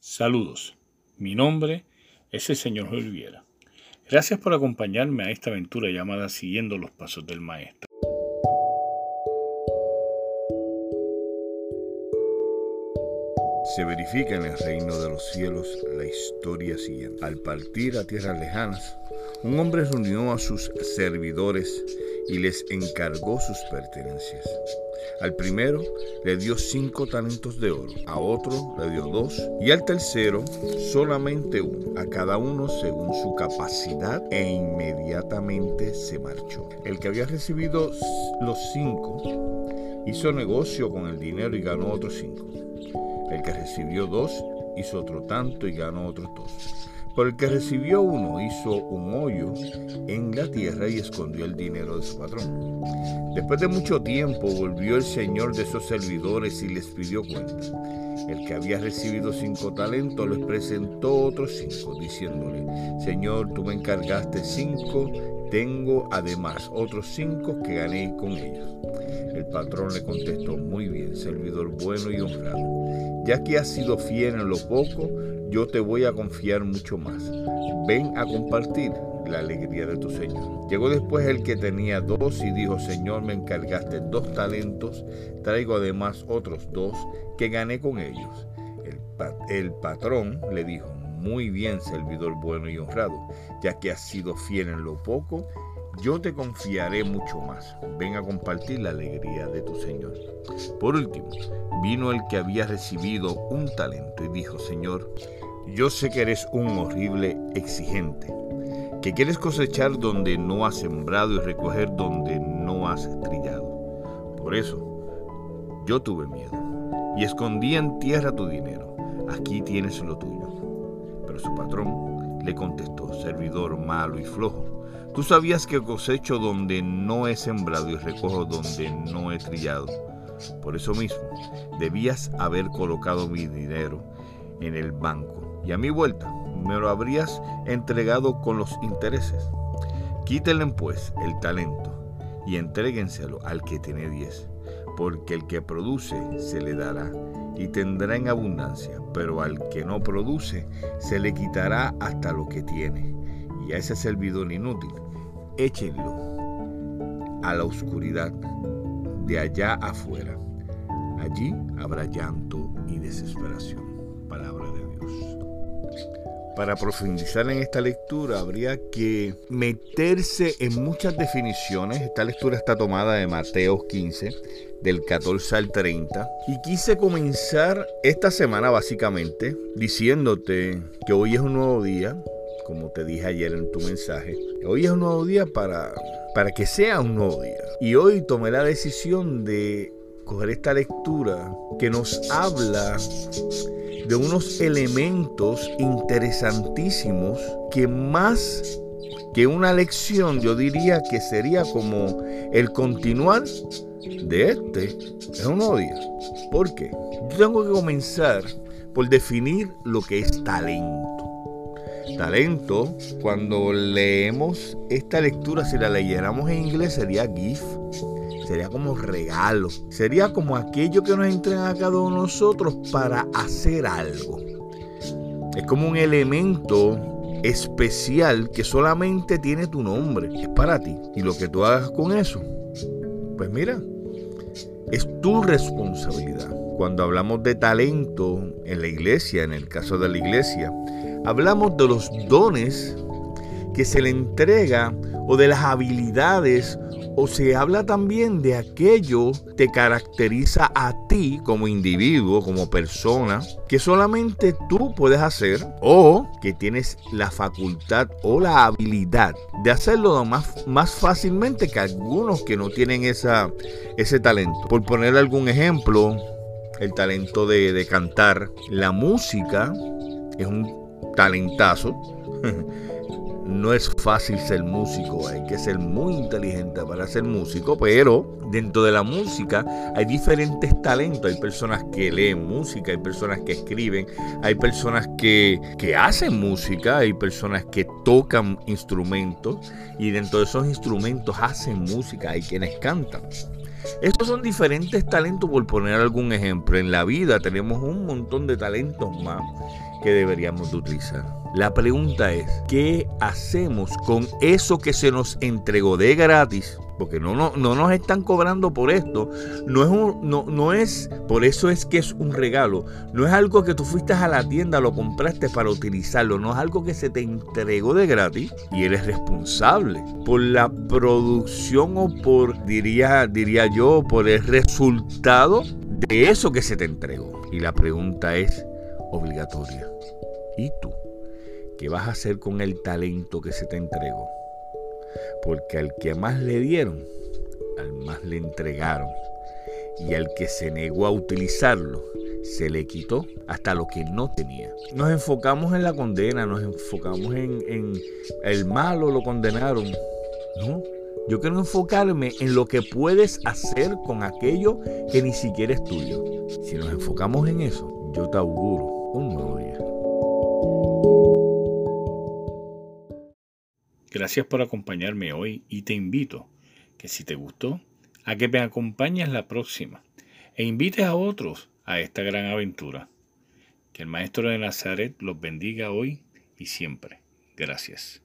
Saludos, mi nombre es el señor Oliviera. Gracias por acompañarme a esta aventura llamada Siguiendo los Pasos del Maestro. Se verifica en el reino de los cielos la historia siguiente. Al partir a tierras lejanas, un hombre reunió a sus servidores y les encargó sus pertenencias. Al primero le dio cinco talentos de oro, a otro le dio dos y al tercero solamente uno, a cada uno según su capacidad e inmediatamente se marchó. El que había recibido los cinco hizo negocio con el dinero y ganó otros cinco. El que recibió dos hizo otro tanto y ganó otros dos. Por el que recibió uno hizo un hoyo en la tierra y escondió el dinero de su patrón. Después de mucho tiempo volvió el señor de esos servidores y les pidió cuenta. El que había recibido cinco talentos les presentó otros cinco, diciéndole, Señor, tú me encargaste cinco, tengo además otros cinco que gané con ellos. El patrón le contestó, muy bien, servidor bueno y honrado. Ya que has sido fiel en lo poco, yo te voy a confiar mucho más. Ven a compartir la alegría de tu Señor. Llegó después el que tenía dos y dijo, Señor, me encargaste dos talentos, traigo además otros dos que gané con ellos. El, patrón le dijo, muy bien, servidor bueno y honrado, ya que has sido fiel en lo poco, yo te confiaré mucho más. Ven a compartir la alegría de tu Señor. Por último, vino el que había recibido un talento y dijo, Señor, yo sé que eres un horrible exigente, que quieres cosechar donde no has sembrado y recoger donde no has trillado. Por eso, yo tuve miedo y escondí en tierra tu dinero. Aquí tienes lo tuyo. Pero su patrón le contestó, servidor malo y flojo. Tú sabías que cosecho donde no he sembrado y recojo donde no he trillado. Por eso mismo, debías haber colocado mi dinero en el banco y a mi vuelta me lo habrías entregado con los intereses. Quítenle pues el talento y entréguenselo al que tiene diez, porque el que produce se le dará y tendrá en abundancia, pero al que no produce se le quitará hasta lo que tiene. Y a ese servidor inútil, échenlo a la oscuridad de allá afuera. Allí habrá llanto y desesperación. Palabra de para profundizar en esta lectura habría que meterse en muchas definiciones. Esta lectura está tomada de Mateo 15, del 14 al 30. Y quise comenzar esta semana básicamente diciéndote que hoy es un nuevo día, como te dije ayer en tu mensaje. Hoy es un nuevo día para, para que sea un nuevo día. Y hoy tomé la decisión de coger esta lectura que nos habla de unos elementos interesantísimos que más que una lección yo diría que sería como el continuar de este es un día. ¿Por qué? Yo tengo que comenzar por definir lo que es talento. Talento, cuando leemos esta lectura, si la leyéramos en inglés, sería gift sería como regalo, sería como aquello que nos entregan a cada uno de nosotros para hacer algo. Es como un elemento especial que solamente tiene tu nombre, es para ti. Y lo que tú hagas con eso, pues mira, es tu responsabilidad. Cuando hablamos de talento en la iglesia, en el caso de la iglesia, hablamos de los dones que se le entrega o de las habilidades o se habla también de aquello que te caracteriza a ti como individuo, como persona, que solamente tú puedes hacer o que tienes la facultad o la habilidad de hacerlo más, más fácilmente que algunos que no tienen esa, ese talento. Por poner algún ejemplo, el talento de, de cantar, la música es un talentazo. no es fácil ser músico, hay que ser muy inteligente para ser músico, pero dentro de la música hay diferentes talentos, hay personas que leen música, hay personas que escriben, hay personas que, que hacen música, hay personas que tocan instrumentos y dentro de esos instrumentos hacen música, hay quienes cantan. Estos son diferentes talentos, por poner algún ejemplo. En la vida tenemos un montón de talentos más que deberíamos de utilizar. La pregunta es, ¿qué hacemos con eso que se nos entregó de gratis? Porque no, no, no nos están cobrando por esto. No es, un, no, no es, por eso es que es un regalo. No es algo que tú fuiste a la tienda, lo compraste para utilizarlo. No es algo que se te entregó de gratis y eres responsable por la producción o por, diría, diría yo, por el resultado de eso que se te entregó. Y la pregunta es obligatoria. ¿Y tú? ¿Qué vas a hacer con el talento que se te entregó? Porque al que más le dieron, al más le entregaron. Y al que se negó a utilizarlo, se le quitó hasta lo que no tenía. Nos enfocamos en la condena, nos enfocamos en, el malo lo condenaron. No, yo quiero enfocarme en lo que puedes hacer con aquello que ni siquiera es tuyo. Si nos enfocamos en eso, yo te auguro un nuevo día. Gracias por acompañarme hoy y te invito que si te gustó, a que me acompañes la próxima e invites a otros a esta gran aventura. Que el Maestro de Nazaret los bendiga hoy y siempre. Gracias.